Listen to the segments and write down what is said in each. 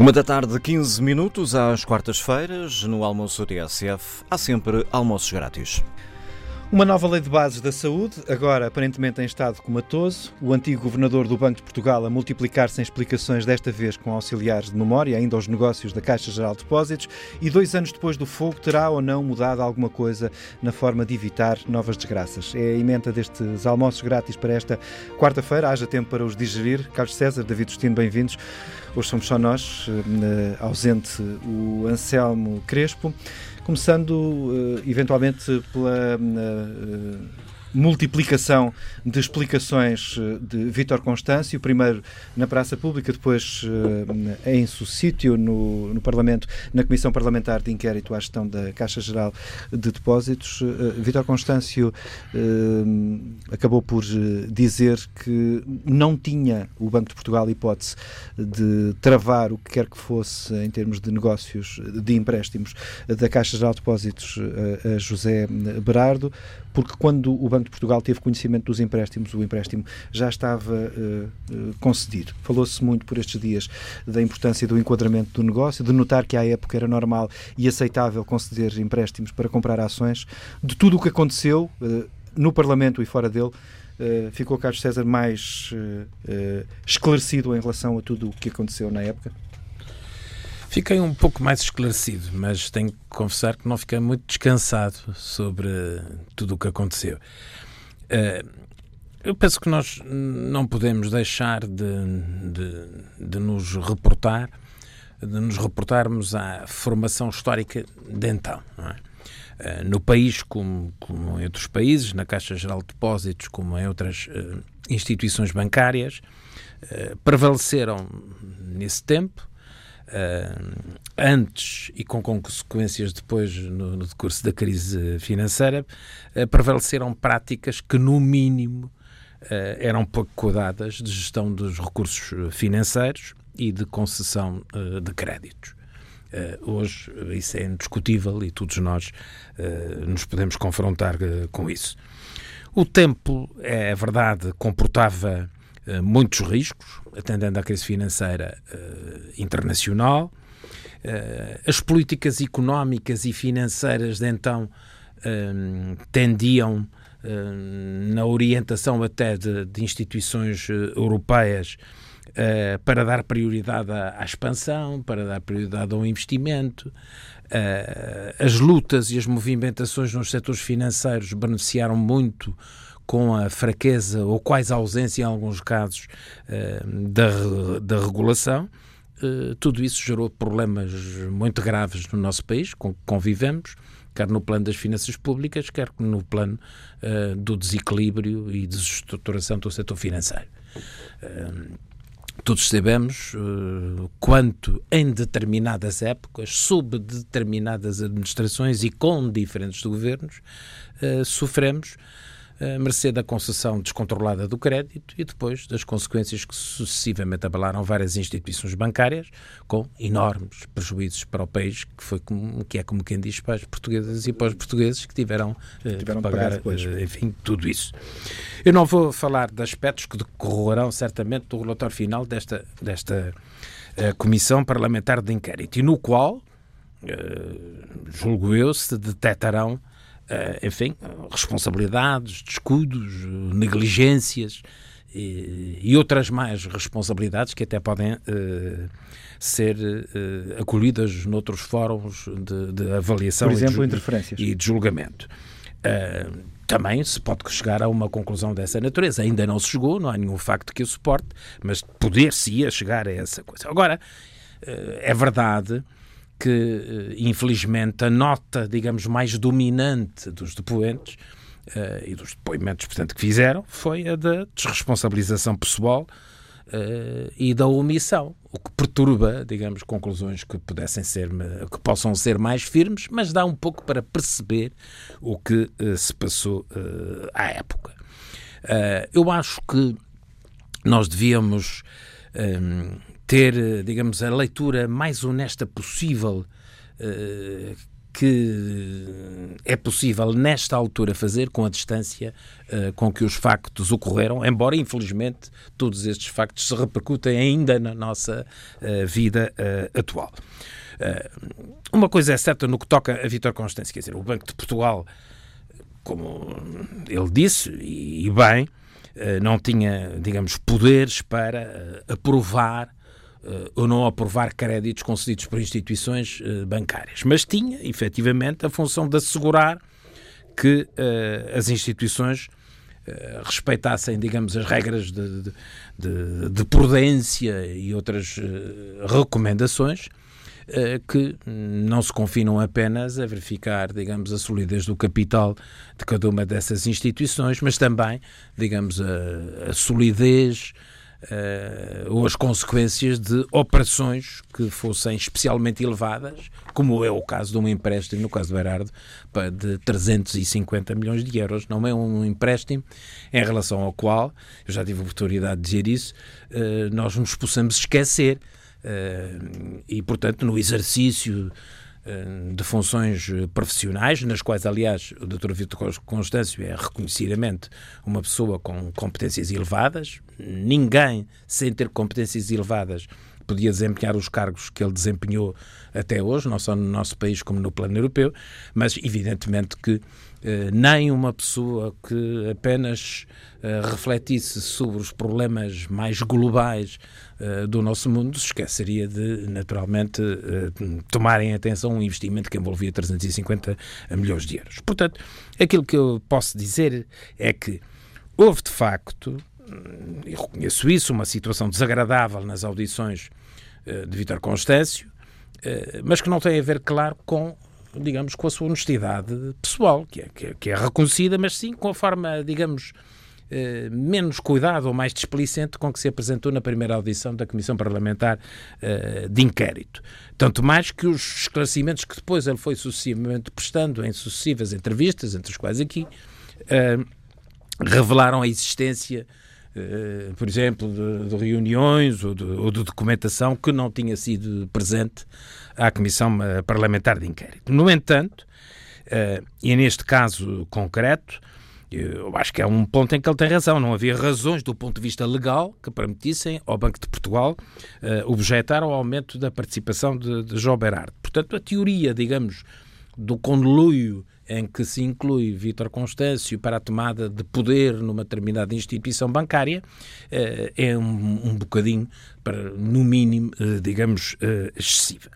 Uma da tarde, 15 minutos, às quartas-feiras, no almoço TSF, há sempre almoços grátis. Uma nova lei de bases da saúde, agora aparentemente em estado comatoso. O antigo governador do Banco de Portugal a multiplicar sem explicações, desta vez com auxiliares de memória, ainda aos negócios da Caixa Geral de Depósitos. E dois anos depois do fogo, terá ou não mudado alguma coisa na forma de evitar novas desgraças? É a emenda destes almoços grátis para esta quarta-feira. Haja tempo para os digerir. Carlos César, David Justino, bem-vindos. Hoje somos só nós, eh, ausente o Anselmo Crespo, começando eh, eventualmente pela eh, multiplicação de explicações eh, de Vítor Constâncio, primeiro na praça pública, depois eh, em seu sítio no, no Parlamento, na Comissão Parlamentar de Inquérito à Gestão da Caixa Geral de Depósitos. Eh, Vítor Constâncio acabou por dizer que não tinha o Banco de Portugal hipótese de travar o que quer que fosse em termos de negócios de empréstimos da Caixa Geral de Depósitos a José Berardo, porque quando o Banco de Portugal teve conhecimento dos empréstimos, o empréstimo já estava uh, uh, concedido. Falou-se muito por estes dias da importância do enquadramento do negócio, de notar que à época era normal e aceitável conceder empréstimos para comprar ações. De tudo o que aconteceu uh, no Parlamento e fora dele, ficou Carlos César mais esclarecido em relação a tudo o que aconteceu na época? Fiquei um pouco mais esclarecido, mas tenho que confessar que não fiquei muito descansado sobre tudo o que aconteceu. Uh, eu penso que nós não podemos deixar de, de, de, nos reportar, de nos reportarmos à formação histórica de então. É? Uh, no país, como, como, em outros países, na Caixa Geral de Depósitos, como em outras uh, instituições bancárias, prevaleceram nesse tempo Uh, antes e com consequências depois no, no decurso da crise financeira, uh, prevaleceram práticas que, no mínimo, uh, eram pouco cuidadas de gestão dos recursos financeiros e de concessão de créditos. hoje isso é indiscutível e todos nós nos podemos confrontar com isso. O tempo, é verdade, comportava muitos riscos, atendendo à crise financeira uh, internacional. Uh, as políticas económicas e financeiras de então tendiam, na orientação até de, de instituições europeias, para dar prioridade à, à, expansão, para dar prioridade ao investimento. as lutas e as movimentações nos setores financeiros beneficiaram muito com a fraqueza ou quase ausência, em alguns casos, eh, da, da regulação. Eh, tudo isso gerou problemas muito graves no nosso país, com que convivemos, quer no plano das finanças públicas, quer no plano uh, do desequilíbrio e desestruturação do setor financeiro. Uh, todos sabemos uh, quanto, em determinadas épocas, sob determinadas administrações e com diferentes governos, sofremos a mercê da concessão descontrolada do crédito e depois das consequências que sucessivamente abalaram várias instituições bancárias, com enormes prejuízos para o país, que, foi como, que é como quem diz para as portuguesas e para os portugueses que tiveram, eh, tiveram pagar, pagar depois. Eh, enfim, tudo isso. Eu não vou falar de aspectos que decorrerão certamente do relatório final desta, desta uh, Comissão Parlamentar de Inquérito, e no qual, uh, julgo eu, se detectarão enfim, responsabilidades, descuidos, negligências e, e, outras mais responsabilidades que até podem uh, ser uh, acolhidas noutros fóruns de, de avaliação Por exemplo, e, de, interferências. e de julgamento. Uh, também se pode chegar a uma conclusão dessa natureza. Ainda não se chegou, não há nenhum facto que o suporte, mas poder-se-ia chegar a essa coisa. Agora, é verdade que, eh, infelizmente, a nota, digamos, mais dominante dos depoentes uh, e dos depoimentos, portanto, que fizeram foi a da desresponsabilização pessoal uh, e da omissão, o que perturba, digamos, conclusões que pudessem ser, que possam ser mais firmes, mas dá um pouco para perceber o que uh, se passou à época. eu acho que nós devíamos ter, digamos, a leitura mais honesta possível uh, que é possível, nesta altura, fazer com a distância uh, com que os factos ocorreram, embora, infelizmente, todos estes factos se repercutem ainda na nossa vida atual. uma coisa é certa no que toca a Vitor Constância, quer dizer, o Banco de Portugal, como ele disse, e, bem, não tinha, digamos, poderes para aprovar ou não aprovar créditos concedidos por instituições uh, bancárias, mas tinha, efetivamente, a função de assegurar que uh, as instituições respeitassem, digamos, as regras de, de, de, de prudência e outras recomendações que não se confinam apenas a verificar, digamos, a solidez do capital de cada uma dessas instituições, mas também, digamos, a, a solidez uh, ou as consequências de operações que fossem especialmente elevadas, como é o caso de um empréstimo, no caso do Berardo, de 350 milhões de euros. Não é um empréstimo em relação ao qual, eu já tive a oportunidade de dizer isso, uh, nós nos possamos esquecer. Uh, e, portanto, no exercício de funções profissionais, nas quais, aliás, o Dr. Vitor Constâncio é reconhecidamente uma pessoa com competências elevadas. Ninguém, sem ter competências elevadas, podia desempenhar os cargos que ele desempenhou até hoje, não só no nosso país como no plano europeu, mas evidentemente que eh, nem uma pessoa que apenas eh, refletisse sobre os problemas mais globais eh, do nosso mundo se esqueceria de, naturalmente, tomarem atenção um investimento que envolvia 350 milhões de euros. Portanto, aquilo que eu posso dizer é que houve de facto, e reconheço isso, uma situação desagradável nas audições de Vítor Constâncio, mas que não tem a ver, claro, com digamos, com a sua honestidade pessoal, que é, que é, é reconhecida, mas sim com a forma, digamos, eh, menos cuidado ou mais displicente com que se apresentou na primeira audição da Comissão Parlamentar eh, de Inquérito. Tanto mais que os esclarecimentos que depois ele foi sucessivamente prestando em sucessivas entrevistas, entre as quais aqui, eh, revelaram a existência por exemplo, de, de reuniões ou de, ou de, documentação que não tinha sido presente à Comissão eh, Parlamentar de Inquérito. No entanto, uh, e neste caso concreto, eu acho que é um ponto em que ele tem razão. Não havia razões do ponto de vista legal que permitissem ao Banco de Portugal uh, objetar ao aumento da participação de, de João Berardo. Portanto, a teoria, digamos, do conluio em que se inclui Vítor Constâncio para a tomada de poder numa determinada instituição bancária, é um, um bocadinho, para, no mínimo, digamos, excessiva.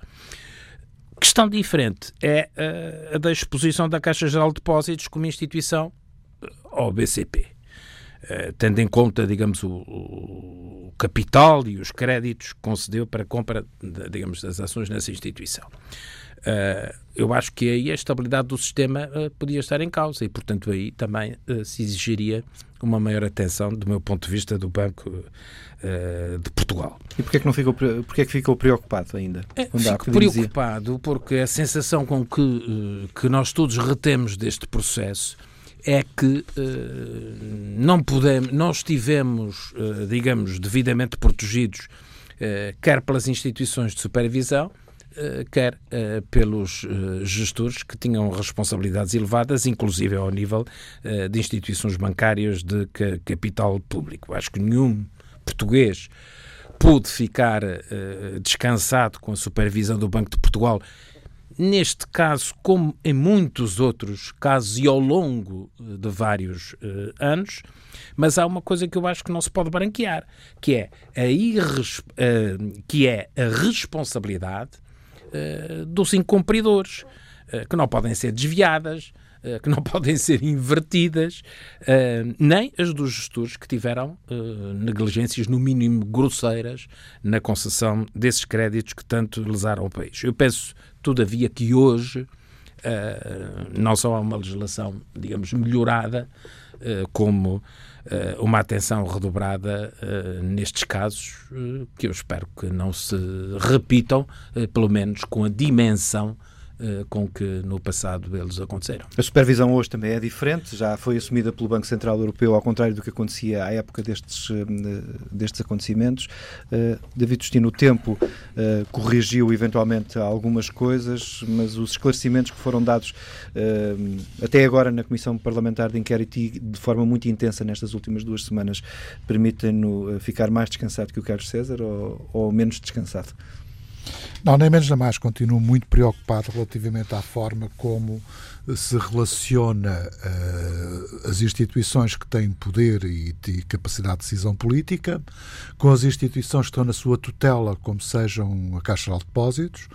Questão diferente é a da exposição da Caixa Geral de Depósitos como instituição eh, ao BCP. Eh, tendo em conta, digamos, o, capital e os créditos que concedeu para a compra, digamos, das ações nessa instituição. Uh, eu acho que aí a estabilidade do sistema uh, podia estar em causa e, portanto, aí também uh, se exigiria uma maior atenção, do meu ponto de vista, do Banco de Portugal. E porquê é que, não ficou, porquê é que ficou preocupado ainda? É, fico preocupado dizia? porque a sensação com que, que nós todos retemos deste processo é que não podemos, não estivemos, digamos, devidamente protegidos, quer pelas instituições de supervisão, eh, quer uh, pelos uh, gestores que tinham responsabilidades elevadas, inclusive ao nível de instituições bancárias de ca capital público. Acho que nenhum português pôde ficar descansado com a supervisão do Banco de Portugal. Neste caso, como em muitos outros casos e ao longo de vários anos, mas há uma coisa que eu acho que não se pode branquear, que é a, que é a responsabilidade uh, dos incumpridores, uh, que não podem ser desviadas, uh, que não podem ser invertidas, nem as dos gestores que tiveram negligências, no mínimo grosseiras, na concessão desses créditos que tanto lesaram ao país. Eu penso, todavia, que hoje não só há uma legislação, digamos, melhorada, como uma atenção redobrada uh, nestes casos, uh, que eu espero que não se repitam, pelo menos com a dimensão com que no passado eles aconteceram. A supervisão hoje também é diferente, já foi assumida pelo Banco Central Europeu, ao contrário do que acontecia à época destes, uh, destes acontecimentos. Uh, David Justino, o tempo corrigiu eventualmente algumas coisas, mas os esclarecimentos que foram dados até agora na Comissão Parlamentar de Inquérito e de forma muito intensa nestas últimas duas semanas permitem-no ficar mais descansado que o Carlos César ou, ou menos descansado? Não, nem menos nem mais. Continuo muito preocupado relativamente à forma como se relaciona uh, as instituições que têm poder e, e, capacidade de decisão política com as instituições que estão na sua tutela, como sejam a Caixa de Depósitos,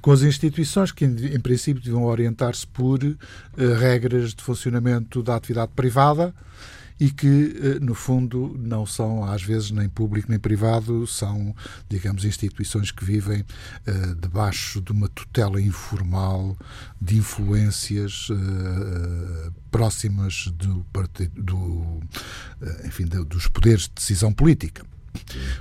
com as instituições que, em, em princípio, deviam orientar-se por uh, regras de funcionamento da atividade privada e que, eh, no fundo, não são, às vezes, nem público nem privado, são, digamos, instituições que vivem uh, debaixo de uma tutela informal de influências uh, próximas do, do, uh, enfim, dos poderes de decisão política.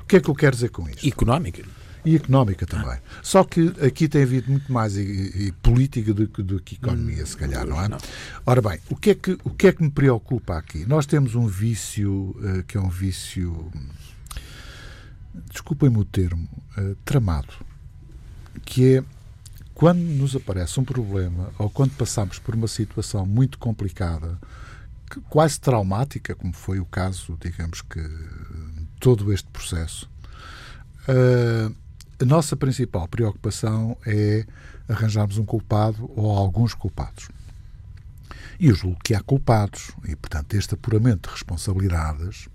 O que é que eu quero dizer com isto? Económica. E económica também. Só que aqui tem havido muito mais e, e política do, do, que economia, se calhar, não é? Ora bem, o que é que, o que é que me preocupa aqui? Nós temos um vício uh, que é um vício, desculpem-me o termo, uh, tramado, que é quando nos aparece um problema ou quando passamos por uma situação muito complicada, quase traumática, como foi o caso, digamos que, todo este processo, uh, a nossa principal preocupação é arranjarmos um culpado ou alguns culpados. E eu julgo que há culpados, e portanto este apuramento de responsabilidades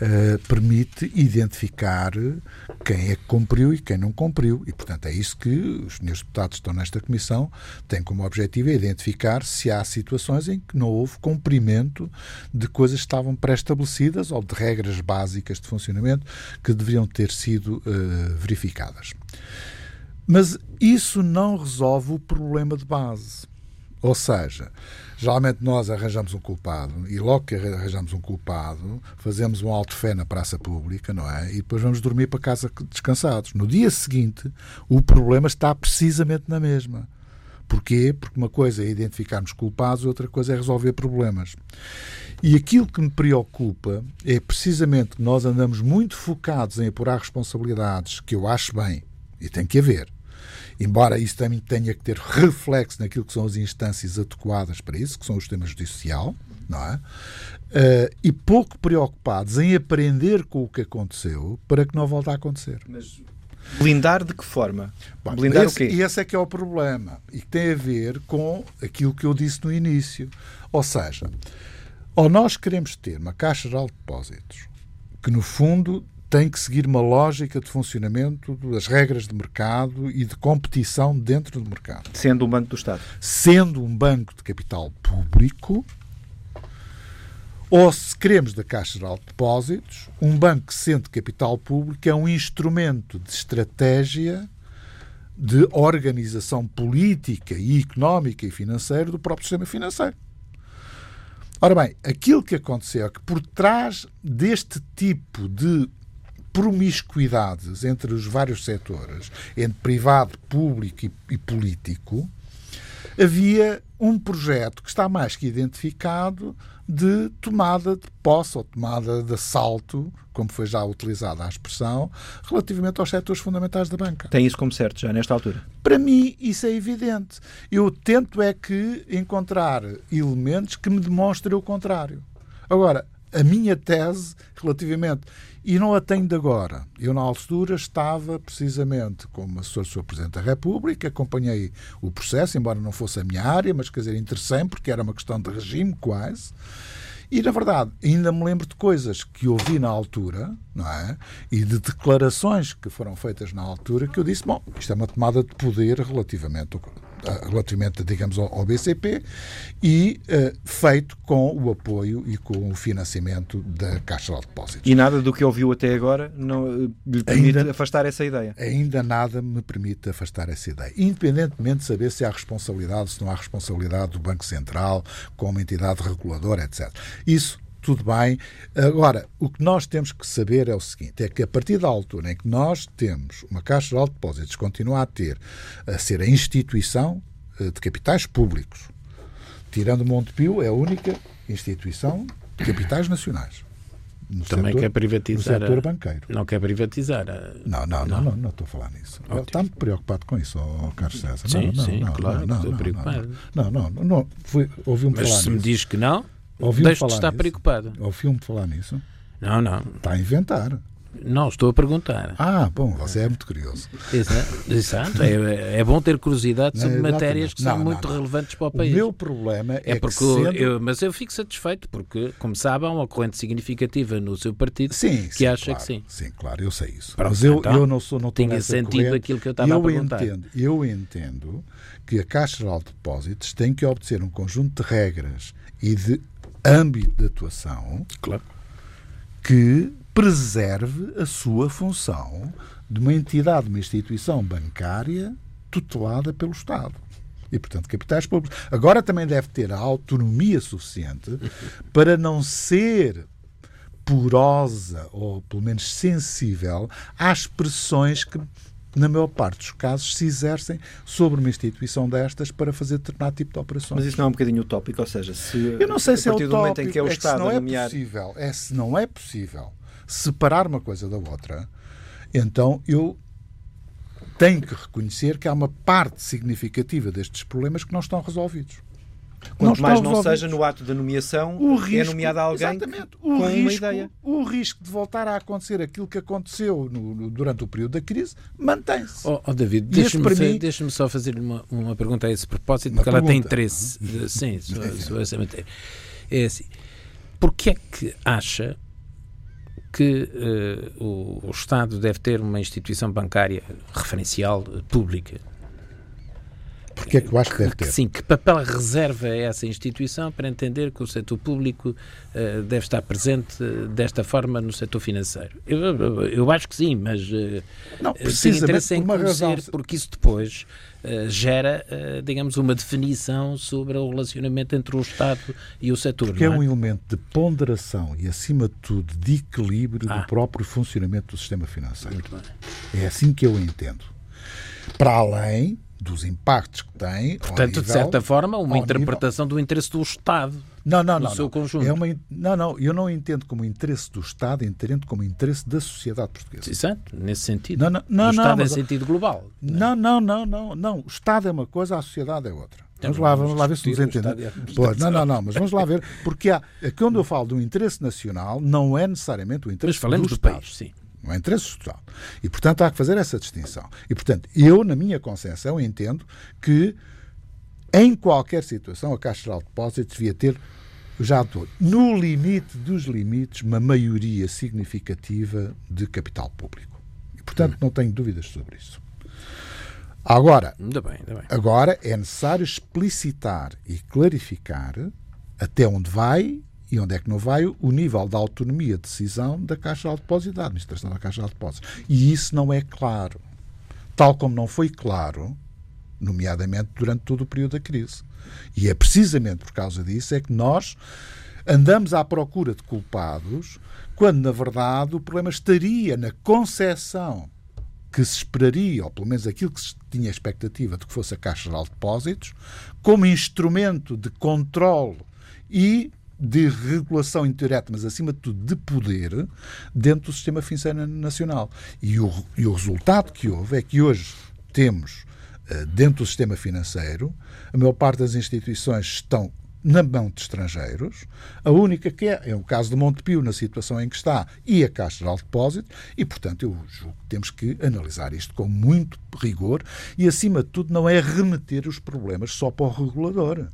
uh, permite identificar quem é que cumpriu e quem não cumpriu. E, portanto, é isso que os senhores deputados que estão nesta comissão têm como objetivo, é identificar se há situações em que não houve cumprimento de coisas que estavam pré-estabelecidas ou de regras básicas de funcionamento que deveriam ter sido uh, verificadas. Mas isso não resolve o problema de base. Ou seja, Geralmente nós arranjamos um culpado e logo que arranjamos um culpado, fazemos um alto fé na praça pública, não é? E depois vamos dormir para casa descansados. No dia seguinte, o problema está precisamente na mesma. Porquê? Porque uma coisa é identificarmos culpados, outra coisa é resolver problemas. E aquilo que me preocupa é precisamente que nós andamos muito focados em apurar responsabilidades, que eu acho bem, e tem que haver embora isso também tenha que ter reflexo naquilo que são as instâncias adequadas para isso, que são o sistema judicial, não é? Uh, e pouco preocupados em aprender com o que aconteceu para que não volte a acontecer. Mas blindar de que forma? Bom, blindar esse, o quê? E esse é que é o problema. E que tem a ver com aquilo que eu disse no início. Ou seja, ou nós queremos ter uma Caixa Geral de Depósitos que, no fundo, tem que seguir uma lógica de funcionamento das regras de mercado e de competição dentro do mercado. Sendo um banco do Estado. Sendo um banco de capital público, ou se queremos da Caixa Geral de Depósitos, um banco que sendo capital público é um instrumento de estratégia de organização política e económica e financeira do próprio sistema financeiro. Ora bem, aquilo que aconteceu é que por trás deste tipo de promiscuidades entre os vários setores, entre privado, público e, e político, havia um projeto que está mais que identificado de tomada de posse ou tomada de assalto, como foi já utilizada a expressão, relativamente aos setores fundamentais da banca. Tem isso como certo já nesta altura? Para mim, isso é evidente. Eu tento é que encontrar elementos que me demonstrem o contrário. Agora, a minha tese relativamente e não a tenho de agora. Eu, na altura, estava precisamente como assessor do Sr. Presidente da República, acompanhei o processo, embora não fosse a minha área, mas quer dizer, interessante, porque era uma questão de regime quase. E, na verdade, ainda me lembro de coisas que ouvi na altura, não é? E de declarações que foram feitas na altura que eu disse, bom, isto é uma tomada de poder relativamente relativamente, digamos, ao, BCP e uh, feito com o apoio e com o financiamento da Caixa de Depósitos. E nada do que ouviu até agora não eh, lhe permite ainda, afastar essa ideia? Ainda nada me permite afastar essa ideia. Independentemente de saber se há responsabilidade, se não há responsabilidade do Banco Central como entidade reguladora, etc. Isso tudo bem. Agora, o que nós temos que saber é o seguinte: é que a partir da altura em que nós temos uma Caixa de Depósitos, continua a ter, a ser a instituição eh, de capitais públicos, tirando Montepio, é a única instituição de capitais nacionais. Também setor, quer privatizar. No setor banqueiro. Não quer privatizar. A... Não, não, não, não, não, estou a falar nisso. Está-me preocupado com isso, oh, Carlos César. Sim, não, não, sim, não, claro, não, estou não, preocupado. Não, não, não, não ouvi-me Mas falar se me diz que não, Ouviu-me deixo de estar nisso? preocupado. Ouviu-me falar nisso? Não, não. Está a inventar. Não, estou a perguntar. Ah, bom, você é muito curioso. Exato. É, é bom ter curiosidade sobre Não, matérias que exatamente. são Não, muito não, não. relevantes para o O país. meu problema é, É que porque sendo... eu, mas eu fico satisfeito porque, como sabem, há uma corrente significativa no seu partido Sim, que sim, acha claro, que sim. Sim, claro, eu sei isso. Pronto, Mas eu, então, eu não sou não tinha sentido corrente. aquilo que eu estava a eu perguntar. Entendo, eu entendo que a Caixa Geral de Depósitos tem que obedecer um conjunto de regras e de âmbito de atuação Claro. que preserve a sua função de uma entidade, uma instituição bancária tutelada pelo Estado. E, portanto, capitais públicos. Agora também deve ter a autonomia suficiente para não ser porosa ou, pelo menos, sensível às pressões que, na maior parte dos casos, se exercem sobre uma instituição destas para fazer determinado tipo de operações. Mas isso não é um bocadinho utópico, ou seja, se Eu não sei a se é partir o do momento em que é o se Estado não é nomear possível, é se não é possível separar uma coisa da outra, então eu tenho que reconhecer que há uma parte significativa destes problemas que não estão resolvidos. Quanto mais não seja no ato da nomeação, o é risco, nomeado alguém exatamente, com o uma risco, ideia. O risco de voltar a acontecer aquilo que aconteceu no- no- durante o período da crise mantém-se. Oh, oh, David, deixa-me fa- mim- deixa-me só fazer uma, uma pergunta a esse propósito, Uma porque ela tem pergunta. interesse. eh, Sim, sobre, essa matéria. É assim, porquê é que acha que eh, o, o Estado deve ter uma instituição bancária referencial eh, pública? Porque é que eu acho que deve ter? sim, que papel reserva essa instituição para entender que o setor público eh, deve estar presente eh, desta forma no setor financeiro? Eu, eu- eu acho que sim, mas eh, Não, precisamente interesse em conhecer, razão. porque isso depois eh, gera, digamos, uma definição sobre o relacionamento entre o Estado e o setor. Porque é não um é? elemento de ponderação e, acima de tudo, de equilíbrio Ah. do próprio funcionamento do sistema financeiro. Muito bem. É assim que eu entendo. Para além dos impactos que tem. Portanto, de nível- certa forma, uma interpretação do interesse do Estado. Não, não, no não. seu não. conjunto. É uma, não, não. Eu não entendo como interesse do Estado, entendo como interesse da sociedade portuguesa. Exato, nesse sentido. Não, não, não, o Estado não, mas- sentido global. Não, não, não, não, não. O Estado é uma coisa, a sociedade é outra. Vamos Então, lá, vamos vamos lá ver se nos entendemos. Pois, não, não, não, mas vamos lá ver, porque há, é quando eu falo do interesse nacional, não é necessariamente o Mas interesse falemos do, do Estado. país, sim. Não é interesse social. E, portanto, há que fazer essa distinção. E, portanto, eu, na minha concepção, entendo que em qualquer situação a Caixa Geral de Depósitos devia ter, já estou, no limite dos limites, uma maioria significativa de capital público. E, portanto, não tenho dúvidas sobre isso. Agora, Ainda bem, ainda bem. Agora é necessário explicitar e clarificar até onde vai e onde é que não vai o nível da autonomia de decisão da Caixa de Depósito, da administração da Caixa de Depósitos. E isso não é claro. Tal como não foi claro, nomeadamente durante todo o período da crise. E é precisamente por causa disso é que nós andamos à procura de culpados, quando na verdade o problema estaria na concepção que se esperaria, ou pelo menos aquilo que se tinha expectativa de que fosse a Caixa Geral de Depósitos, como instrumento de controle e de regulação indireta, mas acima de tudo de poder, dentro do sistema financeiro nacional. E o, e o resultado que houve é que hoje temos, eh, dentro do sistema financeiro, a maior parte das instituições estão na mão de estrangeiros. A única que é, é o caso de Montepio, na situação em que está, e a Caixa Geral de Depósito, e, portanto, eu julgo que temos que analisar isto com muito rigor e, acima de tudo, não é remeter os problemas só para o regulador.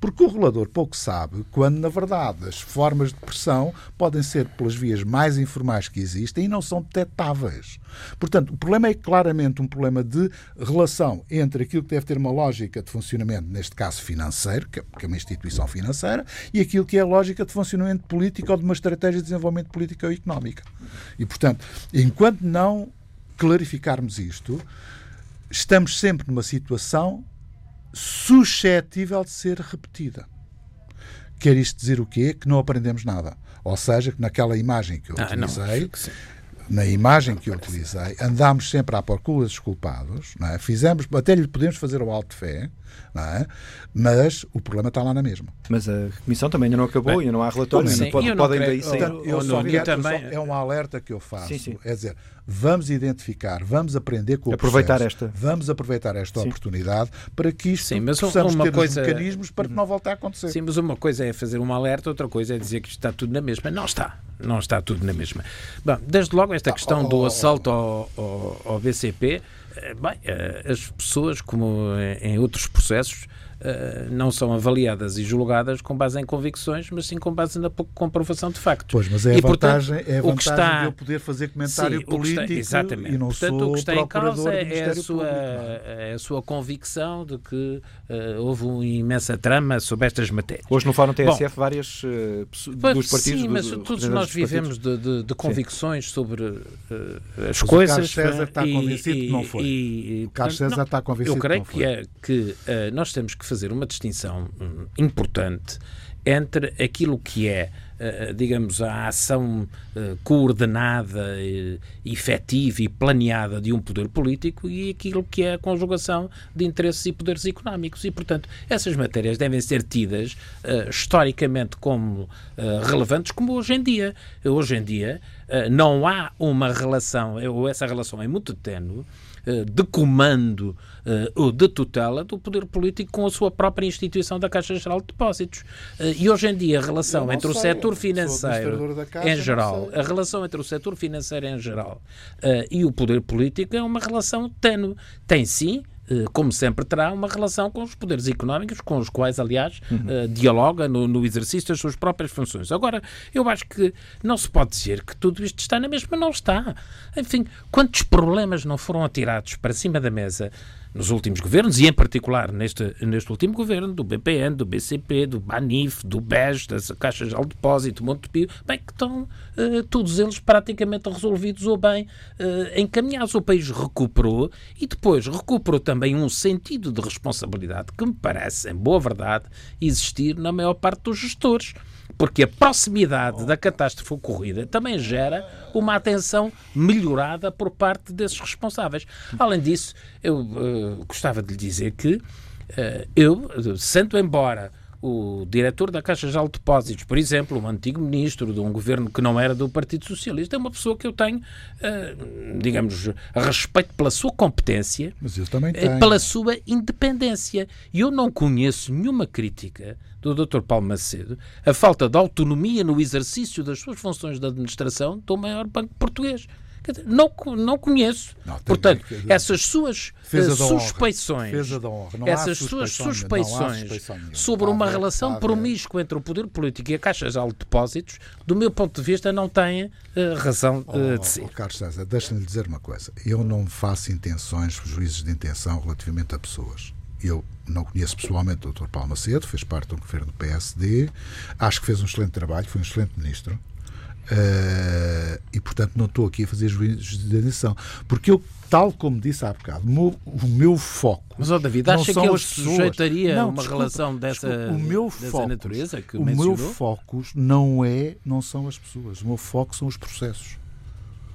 Porque o regulador pouco sabe quando, na verdade, as formas de pressão podem ser pelas vias mais informais que existem e não são detectáveis. Portanto, o problema é claramente um problema de relação entre aquilo que deve ter uma lógica de funcionamento, neste caso financeiro, que é uma instituição financeira, e aquilo que é a lógica de funcionamento político ou de uma estratégia de desenvolvimento político ou económica. E, portanto, enquanto não clarificarmos isto, estamos sempre numa situação suscetível de ser repetida. Quer isto dizer o quê? Que não aprendemos nada. Ou seja, que naquela imagem que eu Ah, não, utilizei, sim. Na imagem que eu utilizei, andámos sempre à procura dos culpados, não é? fizemos, até lhe podemos fazer o alto de fé, não é? mas o problema está lá na mesma. Mas a comissão também ainda não acabou, Bem, ainda não há relatório, sim, ainda pode, eu não podem creio- daí sair. Portanto, eu só quero- também- só- é um alerta que eu faço. Sim, sim. É dizer, vamos identificar, vamos aprender com o Aproveitar processo, esta. Vamos aproveitar esta Sim. oportunidade para que isto Sim, mas possamos uma ter coisa- os mecanismos para que não volte a acontecer. Sim, mas uma coisa é fazer um alerta, outra coisa é dizer que isto está tudo na mesma. Não está. Não está tudo na mesma. Bom, desde logo esta questão do assalto ao, ao, ao BCP, eh, bem, eh, as pessoas, como em outros processos, eh, não são avaliadas e julgadas com base em convicções, mas sim com base na comprovação de factos. Pois, mas é a E, portanto, vantagem, é a o que vantagem está- de eu poder fazer comentário Sim, o que está- político exatamente. e não Portanto, sou o que está em causa do é a, sua, Público. não é? é a sua convicção de que eh, houve uma imensa trama sobre estas matérias. Hoje no Fórum TSF várias eh, pessoas- Pois, dos partidos. Sim, mas dos- todos nós vivemos de, de- de convicções sobre eh, as o coisas. Carlos César eh, está e- convencido e- que não foi. e- e, O Carlos César está convencido Eu que creio não que, foi. é, que eh, nós temos que fazer uma distinção hum, importante entre aquilo que é, eh, digamos, a ação eh, coordenada, eh, efetiva e planeada de um poder político e aquilo que é a conjugação de interesses e poderes económicos. E, portanto, essas matérias devem ser tidas eh, historicamente como eh, relevantes, como hoje em dia. Hoje em dia eh, não há uma relação, ou essa relação é muito ténue, eh, de comando eh, ou de tutela do poder político com a sua própria instituição da Caixa Geral de Depósitos. Eh, E hoje em dia a relação entre o sei, setor eu sou financeiro Caixa, em geral, a relação entre o setor financeiro em geral eh, e o poder político é uma relação ténue. Tem sim eh, como sempre terá uma relação com os poderes económicos, com os quais, aliás, eh, dialoga no, no exercício das suas próprias funções. Agora, eu acho que não se pode dizer que tudo isto está na mesma, não está. Enfim, quantos problemas não foram atirados para cima da mesa nos últimos governos, e em particular neste, neste último governo, do BPN, do BCP, do BANIF, do BES, das Caixas de Depósito, do Montepio, bem, que estão eh, todos eles praticamente resolvidos ou bem eh, encaminhados. O país recuperou e depois recuperou também um sentido de responsabilidade que me parece, em boa verdade, existir na maior parte dos gestores. Porque a proximidade da catástrofe ocorrida também gera uma atenção melhorada por parte desses responsáveis. Além disso, eu eh, gostava de lhe dizer que eh, eu, sendo embora o diretor da Caixa Geral de Depósitos, por exemplo, um antigo ministro de um governo que não era do Partido Socialista, é uma pessoa que eu tenho, eh, digamos, respeito pela sua competência, eh, pela sua independência. E eu não conheço nenhuma crítica do Dr. Paulo Macedo a falta de autonomia no exercício das suas funções de administração do maior banco português. Não, não conheço. Não, Portanto, essas suas eh, suspeições, essas suas suspeições sobre uma ver, relação promíscua entre o poder político e a Caixa Geral de Depósitos, do meu ponto de vista, não têm eh, razão eh, Oh, de ser. oh, Carlos César, deixa-me dizer uma coisa. Eu não faço intenções, juízes de intenção relativamente a pessoas. Eu não conheço pessoalmente o Dr. Paulo Macedo, fez parte do governo do PSD, acho que fez um excelente trabalho, foi um excelente ministro. Eh, e portanto não estou aqui a fazer intenção. Porque eu, tal como disse há bocado, o meu, o meu foco. Mas, ó David, não acha que ele sujeitaria Não, uma desculpa, relação dessa, desculpa, o meu dessa focus- natureza que o mencionou? meu foco não é, não são as pessoas. O meu foco são os processos.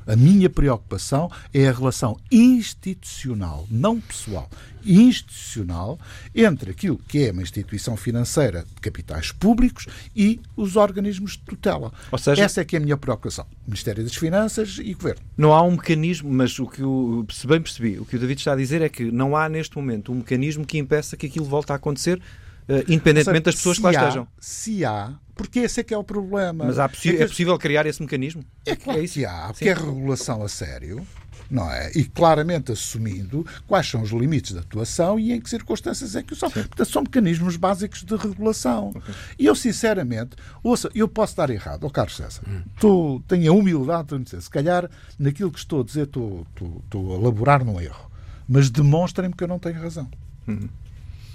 A minha preocupação é a relação institucional, não pessoal, institucional, entre aquilo que é uma instituição financeira de capitais públicos e os organismos de tutela. Ou seja- Essa é que é a minha preocupação. Ministério das Finanças e Governo. Não há um mecanismo, mas o que o, se bem percebi, o que o David está a dizer é que não há neste momento um mecanismo que impeça que aquilo volte a acontecer, eh, independentemente das pessoas que lá há- estejam. Se há, porque esse é que é o problema. Mas possi- É é possível criar esse mecanismo? É claro que há, porque é regulação a sério, não é? E claramente assumindo quais são os limites de atuação e em que circunstâncias é que são. Portanto, são mecanismos básicos de regulação. E eu, sinceramente, ouça, eu posso estar errado, ó Carlos César, tu tenho a humildade de dizer, se calhar naquilo que estou a dizer estou, estou, estou a elaborar num erro, mas demonstrem-me que eu não tenho razão.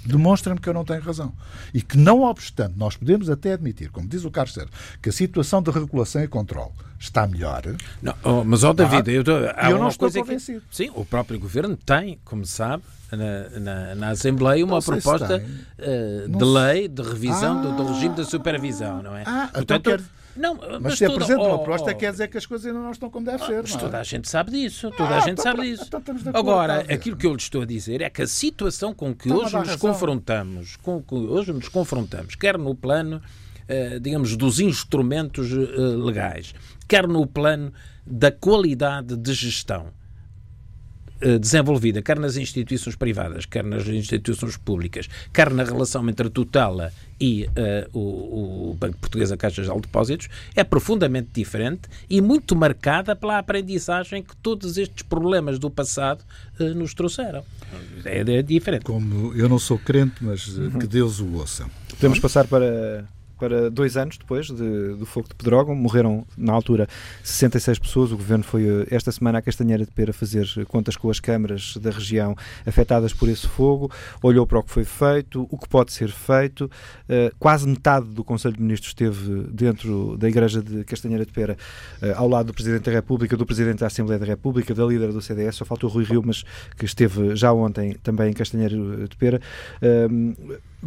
Demonstrem-me que eu não tenho razão. E que, não obstante, nós podemos até admitir, como diz o Carlos que a situação de regulação e controle está melhor. Não, oh, mas, ó David, Ah, eu, eu não estou convencido. Que, sim, o próprio governo tem, como sabe, na, na, na Assembleia uma proposta uh, de lei de revisão ah, do, do, regime da supervisão, não é? Ah, então Portanto, então quer... Não, mas, mas se toda, apresenta oh, uma proposta, oh, quer dizer que as coisas ainda não estão como deve ser. Mas é? toda a gente sabe disso. Toda ah, a gente então, sabe disso. Então Agora, aquilo que eu lhe estou a dizer é que a situação com que hoje nos razão. confrontamos, com que hoje nos confrontamos, quer no plano, uh, digamos, dos instrumentos uh, legais, quer no plano da qualidade de gestão, eh, desenvolvida, quer nas instituições privadas, quer nas instituições públicas, quer na relação entre a tutela e uh, o, o, Banco Português, a Caixa de Depósitos, é profundamente diferente e muito marcada pela aprendizagem que todos estes problemas do passado uh, nos trouxeram. É, é, diferente. Como eu não sou crente, mas que Deus o ouça. Podemos passar para para dois anos depois de, do fogo de Pedrógão. Morreram, na altura, 66 pessoas. O governo foi eh, esta semana à Castanheira de Pera fazer contas com as câmaras da região afetadas por esse fogo, olhou para o que foi feito, o que pode ser feito. Uh, quase metade do Conselho de Ministros esteve dentro da Igreja de Castanheira de Pera, uh, ao lado do Presidente da República, do Presidente da Assembleia da República, da líder do CDS. Só faltou Rui Rio, mas que esteve já ontem também em Castanheira de Pera.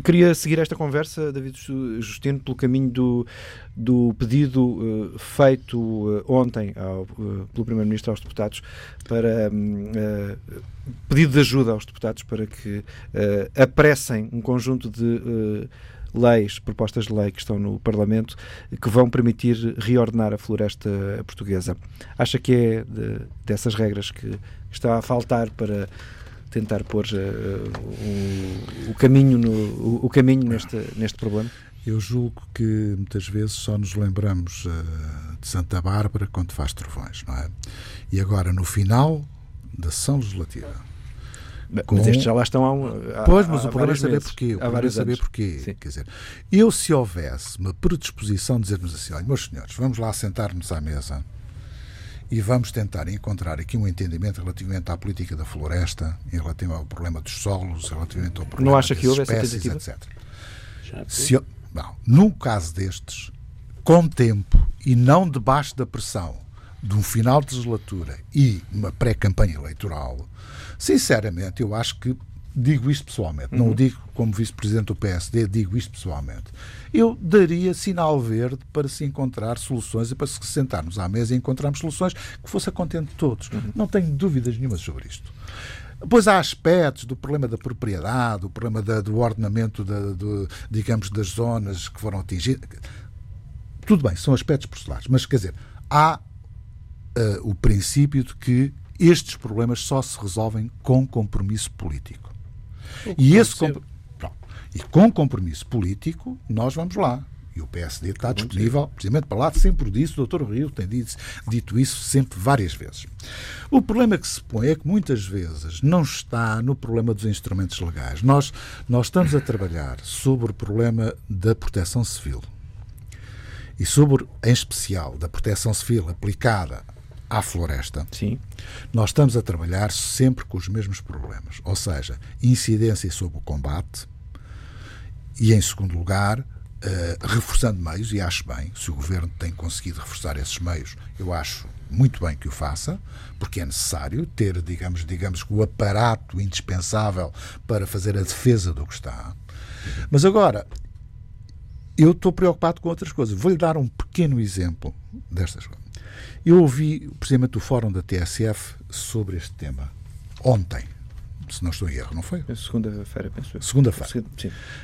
Queria seguir esta conversa, David Justino, pelo caminho do, do pedido uh, feito uh, ontem ao, uh, pelo Primeiro-Ministro aos deputados para um, pedido de ajuda aos deputados para que apressem um conjunto de leis, propostas de lei que estão no Parlamento que vão permitir reordenar a floresta portuguesa. Acha que é de, dessas regras que está a faltar para tentar pôr uh, o, o, caminho, no, o, o, caminho neste, neste problema? Eu julgo que muitas vezes só nos lembramos uh, de Santa Bárbara quando faz trovões, não é? E agora, no final da sessão legislativa. Com... Mas estes já lá estão há um. Há, pois, mas o problema é saber porquê. O problema é saber porquê. Sim. Quer dizer, eu, se houvesse uma predisposição de dizermos assim: olha, meus senhores, vamos lá sentar-nos à mesa e vamos tentar encontrar aqui um entendimento relativamente à política da floresta, em relativo ao problema dos solos, relativamente ao problema Não acha das que houve espécies, essa etc. Se, bom, num caso destes, com tempo e não debaixo da pressão de um final de legislatura e uma pré-campanha eleitoral, sinceramente, eu acho que digo isto pessoalmente, uhum. não o digo como vice-presidente do PSD, digo isto pessoalmente. Eu daria sinal verde para se encontrar soluções e para se sentarmos à mesa e encontrarmos soluções que fossem contente de todos. Uhum. Não tenho dúvidas nenhuma sobre isto. Pois há aspectos do problema da propriedade, do problema da, do ordenamento, da, do, digamos, das zonas que foram atingidas. Tudo bem, são aspectos parcelares, mas quer dizer, há uh, o princípio de que estes problemas só se resolvem com compromisso político. E esse e com compromisso político, nós vamos lá. E o PSD está disponível, precisamente para lá, sempre disse, o Dr. Rio tem dito, dito isso sempre várias vezes. O problema que se põe é que muitas vezes não está no problema dos instrumentos legais. Nós, nós estamos a trabalhar sobre o problema da proteção civil e sobre, em especial, da proteção civil aplicada à floresta, Sim. nós estamos a trabalhar sempre com os mesmos problemas, ou seja, incidência sobre o combate e, em segundo lugar, Uh, reforçando meios, e acho bem, se o Governo tem conseguido reforçar esses meios, eu acho muito bem que o faça, porque é necessário ter, digamos, digamos o aparato indispensável para fazer a defesa do que está. Mas agora, eu estou preocupado com outras coisas. Vou-lhe dar um pequeno exemplo destas coisas. Eu ouvi o presidente do Fórum da TSF sobre este tema ontem, se não estou em erro, não foi? É segunda-feira, penso eu. Segunda-feira.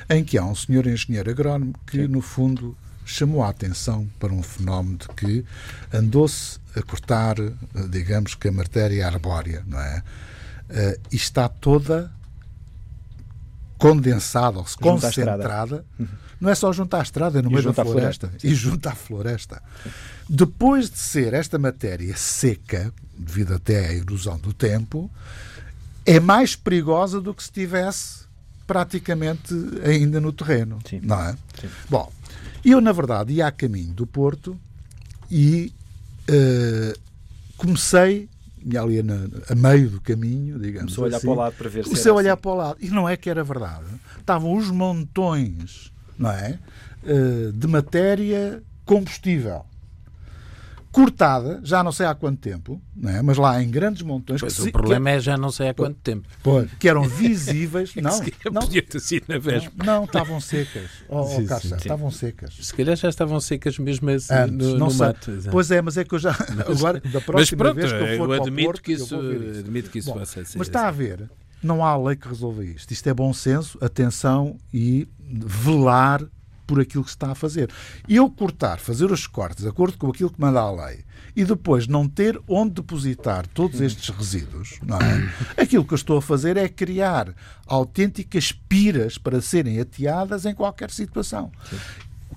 Em que há um senhor engenheiro agrónomo que, Sim. no fundo, chamou a atenção para um fenómeno de que andou-se a cortar, digamos que a matéria arbórea, não é? Uh, e está toda condensada ou concentrada. Uhum. Não é só junto à estrada, é no e meio da floresta. floresta. E junto à floresta. Depois de ser esta matéria seca, devido até à erosão do tempo, é mais perigosa do que se estivesse praticamente ainda no terreno. Sim. Não é? Sim. Bom, eu, na verdade, ia a caminho do Porto e uh, comecei ali na, a meio do caminho, digamos Começou a olhar assim, para o lado para ver se Comecei a olhar assim. para o lado. E não é que era verdade. Estavam os montões, não é? Uh, de matéria combustível cortada, já não sei há quanto tempo, é? mas lá em grandes montões. Pois, o problema que, é já não sei há quanto tempo. Pois, que eram visíveis. É não, não, podia ter sido na véspera. não, estavam secas. Oh, Sim, oh, Carlos, sim, estavam secas. Se calhar já estavam secas mesmo assim Antes, no, não no sei. mato. exato. Pois é, mas é que eu já. Agora, da Mas próxima pronto, vez que eu for eu admito Porto, que isso, isso. admito que isso Bom, possa ser. Mas está a ver, não há lei que resolva isto. Isto é bom senso, atenção e velar por aquilo que se está a fazer. E eu cortar, fazer os cortes de acordo com aquilo que manda a lei e depois não ter onde depositar todos estes resíduos, não é? Aquilo que eu estou a fazer é criar autênticas piras para serem ateadas em qualquer situação.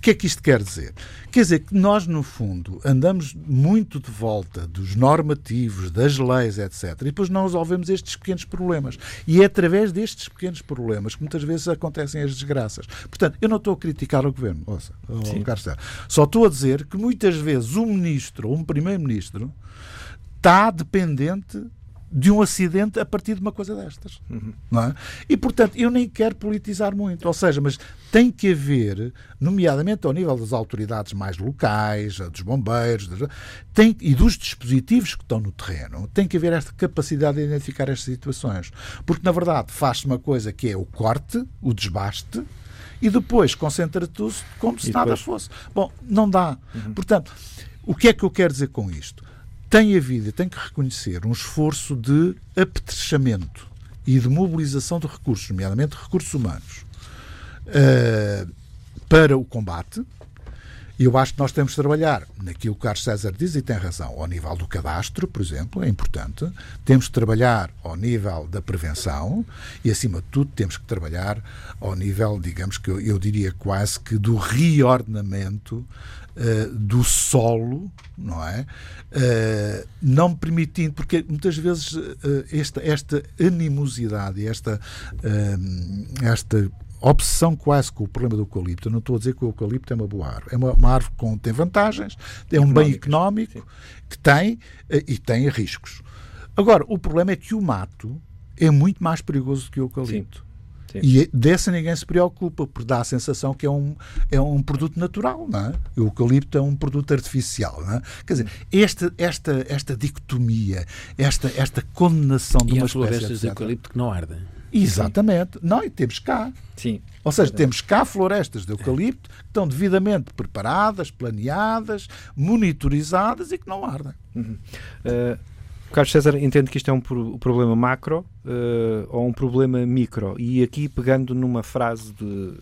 Que é que isto quer dizer? Quer dizer que nós, no fundo, andamos muito de volta dos normativos, das leis, etc. E depois não resolvemos estes pequenos problemas. E é através destes pequenos problemas que muitas vezes acontecem as desgraças. Portanto, eu não estou a criticar o governo, ouça, o Serra. Só estou a dizer que muitas vezes um ministro ou um primeiro-ministro está dependente de um acidente a partir de uma coisa destas. Não é? E, portanto, eu nem quero politizar muito. Ou seja, mas tem que haver, nomeadamente ao nível das autoridades mais locais, dos bombeiros tem, e dos dispositivos que estão no terreno, tem que haver esta capacidade de identificar estas situações. Porque, na verdade, faz-se uma coisa que é o corte, o desbaste, e depois concentra tudo como se E nada depois- fosse. Bom, não dá. Portanto, o que é que eu quero dizer com isto? Tem havido, tem que reconhecer, um esforço de apetrechamento e de mobilização de recursos, nomeadamente recursos humanos, eh, para o combate. E eu acho que nós temos de trabalhar naquilo que o Carlos César diz e tem razão. Ao nível do cadastro, por exemplo, é importante. Temos de trabalhar ao nível da prevenção e, acima de tudo, temos que trabalhar ao nível, digamos que eu, eu diria quase que do reordenamento eh, do solo, não é? Eh, não permitindo, porque muitas vezes eh, esta, esta animosidade, esta, esta obsessão quase com o problema do eucalipto. Eu não estou a dizer que o eucalipto é uma boa árvore. É uma, uma árvore que tem vantagens, é um bem económico que tem e tem riscos. Agora, o problema é que o mato é muito mais perigoso do que o eucalipto. Sim. E dessa ninguém se preocupa, porque dá a sensação que é um, é um produto natural, não é? O eucalipto é um produto artificial, não é? Quer dizer, esta, esta, esta dicotomia, esta, esta condenação de E uma espécie, florestas de eucalipto que não ardem. Exatamente. Não, e temos cá. Sim. Ou seja, temos cá florestas de eucalipto que estão devidamente preparadas, planeadas, monitorizadas e que não ardem. Uh, Carlos César entende que isto é um pro- problema macro uh, ou um problema micro. E aqui, pegando numa frase de uh,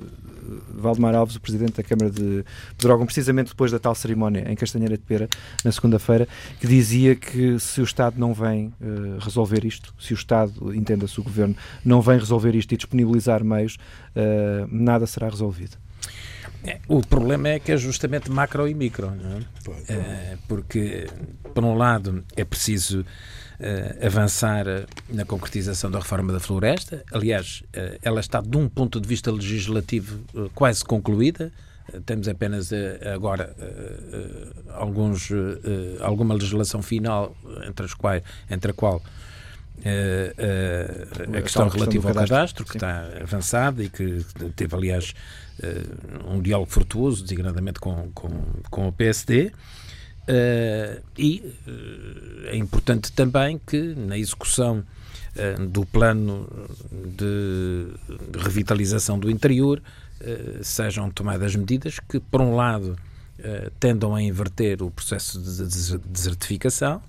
Valdemar Alves, o presidente da Câmara de Pedrógão, precisamente depois da tal cerimónia em Castanheira de Pera, na segunda-feira, que dizia que se o Estado não vem uh, resolver isto, se o Estado, entenda-se o Governo, não vem resolver isto e disponibilizar meios, uh, nada será resolvido. É, O problema é que é justamente macro e micro, não é? Eh, porque, por um lado, é preciso eh, avançar eh, na concretização da reforma da floresta. Aliás, eh, ela está, de um ponto de vista legislativo, quase concluída. Temos apenas agora alguns, alguma legislação final, entre, as quais, entre a qual eh, eh, a questão relativa ao cadastro, que sim. está avançada e que teve, aliás, eh, um diálogo frutuoso, designadamente com, com, com o PSD. E é importante também que na execução do plano de revitalização do interior sejam tomadas medidas que, por um lado, tendam a inverter o processo de des- desertificação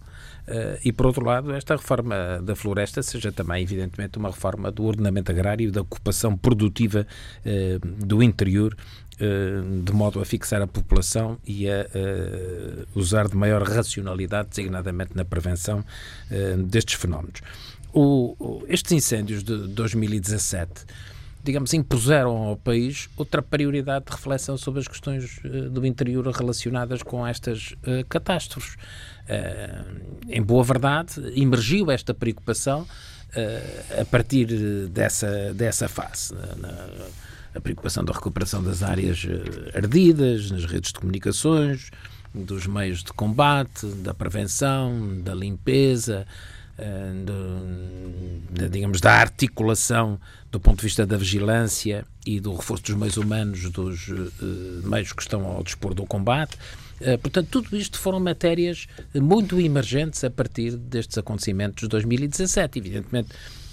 e, por outro lado, esta reforma da floresta seja também, evidentemente, uma reforma do ordenamento agrário e da ocupação produtiva eh, do interior, eh, de modo a fixar a população e a eh, usar de maior racionalidade, designadamente na prevenção eh, destes fenómenos. O- estes incêndios de 2017 digamos, impuseram ao país outra prioridade de reflexão sobre as questões eh, do interior relacionadas com estas eh, catástrofes. Eh, em boa verdade, emergiu esta preocupação eh, a partir dessa, dessa fase. A preocupação da recuperação das áreas eh, ardidas, nas redes de comunicações, dos meios de combate, da prevenção, da limpeza, do- da, digamos, da articulação do ponto de vista da vigilância e do reforço dos meios humanos, dos eh, meios que estão ao dispor do combate. Portanto, tudo isto foram matérias muito emergentes a partir destes acontecimentos de 2017. Evidentemente,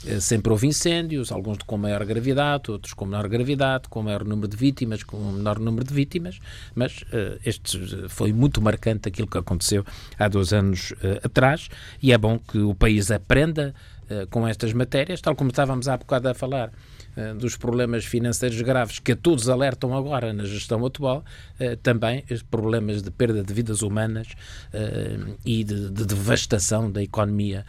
eh, sempre houve incêndios, alguns com maior gravidade, outros com menor gravidade, com maior número de vítimas, com menor número de vítimas, mas uh, este foi muito marcante aquilo que aconteceu há dois anos uh, atrás e é bom que o país aprenda uh, com estas matérias, tal como estávamos há bocado a falar eh, dos problemas financeiros graves que a todos alertam agora na gestão atual, eh, também problemas de perda de vidas humanas eh, e de, de devastação da economia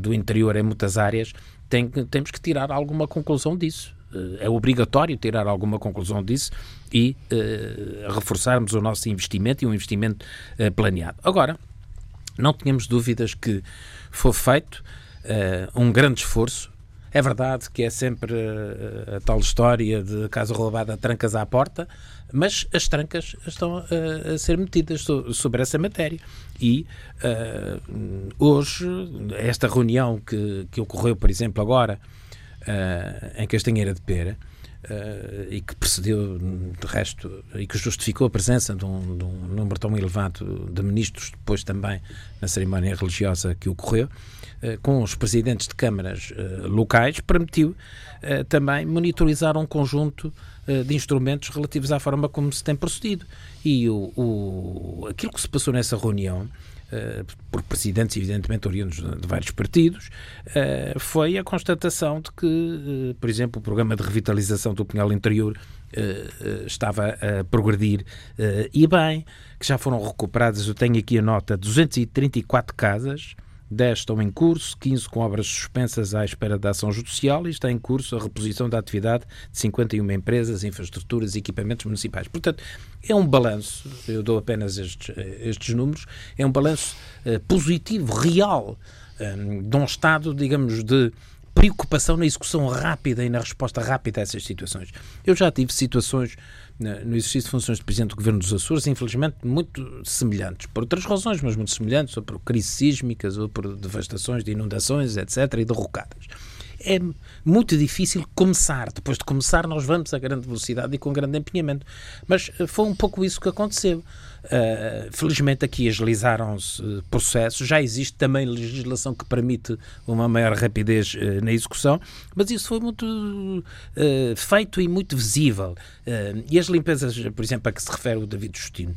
do interior em muitas áreas, tem, temos que tirar alguma conclusão disso. É obrigatório tirar alguma conclusão disso e reforçarmos o nosso investimento e um investimento planeado. Agora, não tínhamos dúvidas que foi feito um grande esforço é verdade que é sempre a, eh, a tal história de casa roubada, trancas à porta, mas as trancas estão a, eh, a ser metidas so, sobre essa matéria. E uh, hoje, esta reunião que, que ocorreu, por exemplo, agora em Castanheira de Pera, Uh, e que precedeu, de resto, e que justificou a presença de um, de um, número tão elevado de ministros, depois também na cerimónia religiosa que ocorreu, uh, com os presidentes de câmaras uh, locais, permitiu também monitorizar um conjunto de instrumentos relativos à forma como se tem procedido. E o, o, aquilo que se passou nessa reunião por presidentes, evidentemente, oriundos de vários partidos, uh, foi a constatação de que, uh, por exemplo, o programa de revitalização do Pinhal Interior estava a progredir e bem, que já foram recuperadas, eu tenho aqui a nota, 234 casas, 10 estão em curso, 15 com obras suspensas à espera da ação judicial e está em curso a reposição da atividade de 51 empresas, infraestruturas e equipamentos municipais. Portanto, é um balanço, eu dou apenas estes, estes números, é um balanço uh, positivo, real, eh, de um estado, digamos, de preocupação na execução rápida e na resposta rápida a essas situações. Eu já tive situações no exercício de funções de Presidente do Governo dos Açores, infelizmente muito semelhantes, por outras razões, mas muito semelhantes, ou por crises sísmicas, ou por devastações de inundações, etc., e derrocadas. É muito difícil começar. Depois de começar, nós vamos a grande velocidade e com grande empenhamento. Mas eh, foi um pouco isso que aconteceu. Uh, felizmente aqui agilizaram-se uh, processos, já existe também legislação que permite uma maior rapidez uh, na execução, mas isso foi muito feito e muito visível. e as limpezas, por exemplo, a que se refere o David Justino,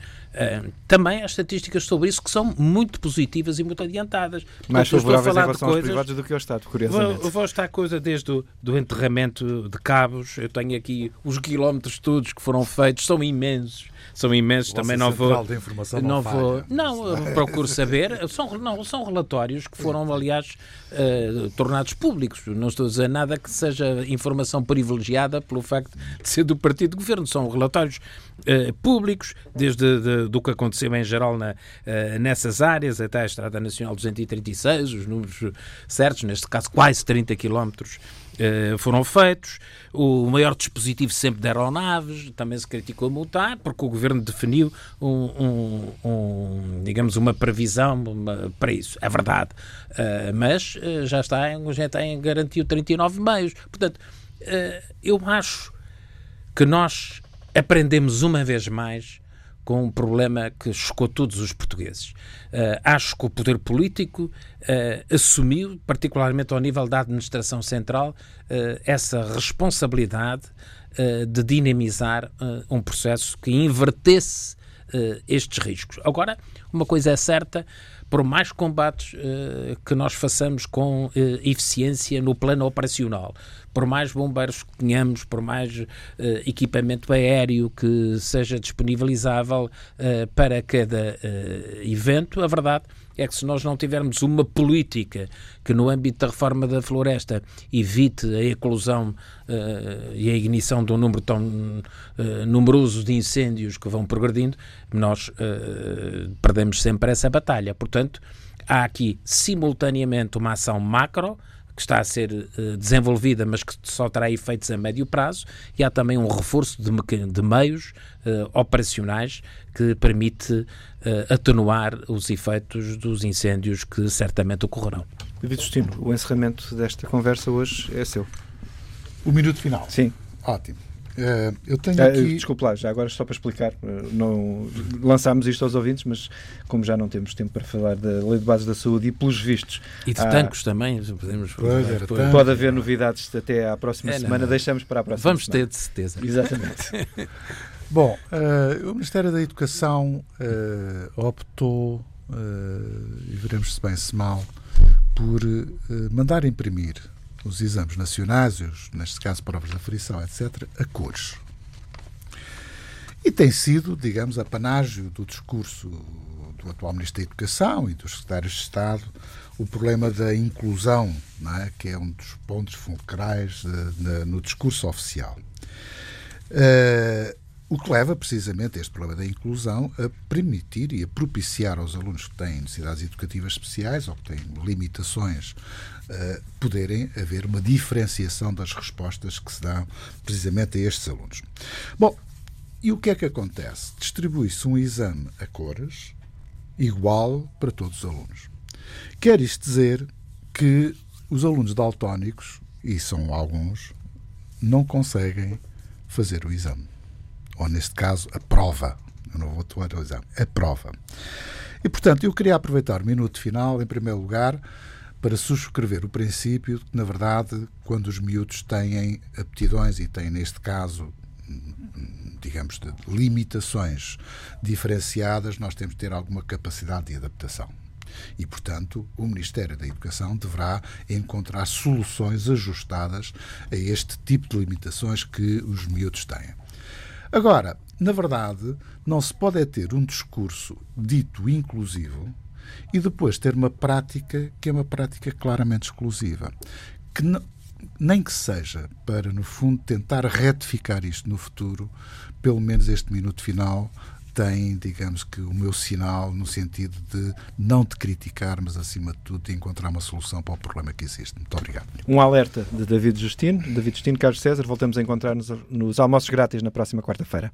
também há estatísticas sobre isso que são muito positivas e muito adiantadas. Mais favoráveis em relação coisas, aos privados do que ao Estado, curiosamente. Vou, vou estar coisa desde o do enterramento de cabos, eu tenho aqui os quilómetros todos que foram feitos, são imensos são imensos, também não vou. De informação não, não vou. Não, procuro saber. São, não, são relatórios que foram, aliás, uh, tornados públicos. Não estou a dizer nada que seja informação privilegiada pelo facto de ser do partido de governo. São relatórios uh, públicos, desde de, do que aconteceu em geral na, uh, nessas áreas, até a Estrada Nacional 236, os números certos, neste caso quase 30 quilómetros foram feitos. O maior dispositivo sempre de aeronaves também se criticou a multar, porque o governo definiu um, um, um digamos, uma previsão para isso. É verdade. Uh, mas uh, já está, já tem garantido 39 meios. Portanto, eu acho que nós aprendemos uma vez mais com um problema que chocou todos os portugueses. Uh, acho que o poder político uh, assumiu, particularmente ao nível da administração central, uh, essa responsabilidade de dinamizar um processo que invertesse estes riscos. Agora, uma coisa é certa, por mais combates uh, que nós façamos com uh, eficiência no plano operacional, por mais bombeiros que tenhamos, por mais uh, equipamento aéreo que seja disponibilizável para cada evento, a verdade é que se nós não tivermos uma política que no âmbito da reforma da floresta evite a eclosão uh, e a ignição de um número tão uh, numeroso de incêndios que vão progredindo, nós uh, perdemos sempre essa batalha. Portanto, há aqui simultaneamente uma ação macro que está a ser uh, desenvolvida, mas que só terá efeitos a médio prazo, e há também um reforço de, de meios uh, operacionais que permite uh, atenuar os efeitos dos incêndios que certamente ocorrerão. David Justino, o encerramento desta conversa hoje é seu. O minuto final? Sim. Ótimo. Uh, eu tenho uh, aqui... Desculpe lá, já agora só para explicar, não lançámos isto aos ouvintes, mas como já não temos tempo para falar da Lei de Bases da Saúde e pelos vistos... E de há... tancos também, podemos pois, falar. Pode haver novidades até à próxima é, semana, não. deixamos para a próxima Vamos semana. ter, de certeza. Exatamente. Bom, uh, o Ministério da Educação optou, e veremos se bem se mal, por mandar imprimir os exames nacionais, os, neste caso provas de aferição, etc., a cores. E tem sido, digamos, apanágio do discurso do atual Ministro da Educação e dos secretários de Estado o problema da inclusão, é? que é um dos pontos fulcrais uh, no discurso oficial. Uh, o que leva precisamente a este problema da inclusão a permitir e a propiciar aos alunos que têm necessidades educativas especiais ou que têm limitações uh, poderem haver uma diferenciação das respostas que se dão precisamente a estes alunos. Bom, e o que é que acontece? Distribui-se um exame a cores igual para todos os alunos. Quer isto dizer que os alunos daltónicos, e são alguns, não conseguem fazer o exame ou neste caso, a prova. Eu não vou exame, a prova. E, portanto, eu queria aproveitar o minuto final, em primeiro lugar, para subscrever o princípio de que, na verdade, quando os miúdos têm aptidões e têm, neste caso, digamos, de limitações diferenciadas, nós temos de ter alguma capacidade de adaptação. E, portanto, o Ministério da Educação deverá encontrar soluções ajustadas a este tipo de limitações que os miúdos têm. Agora, na verdade, não se pode é ter um discurso dito inclusivo e depois ter uma prática que é uma prática claramente exclusiva. Que não, nem que seja para, no fundo, tentar retificar isto no futuro, pelo menos este minuto final tem, digamos que, o meu sinal no sentido de não te criticar, mas acima de tudo de encontrar uma solução para o problema que existe. Muito obrigado. Um alerta de David Justino. David Justino, Carlos César, voltamos a encontrar-nos nos almoços grátis na próxima quarta-feira.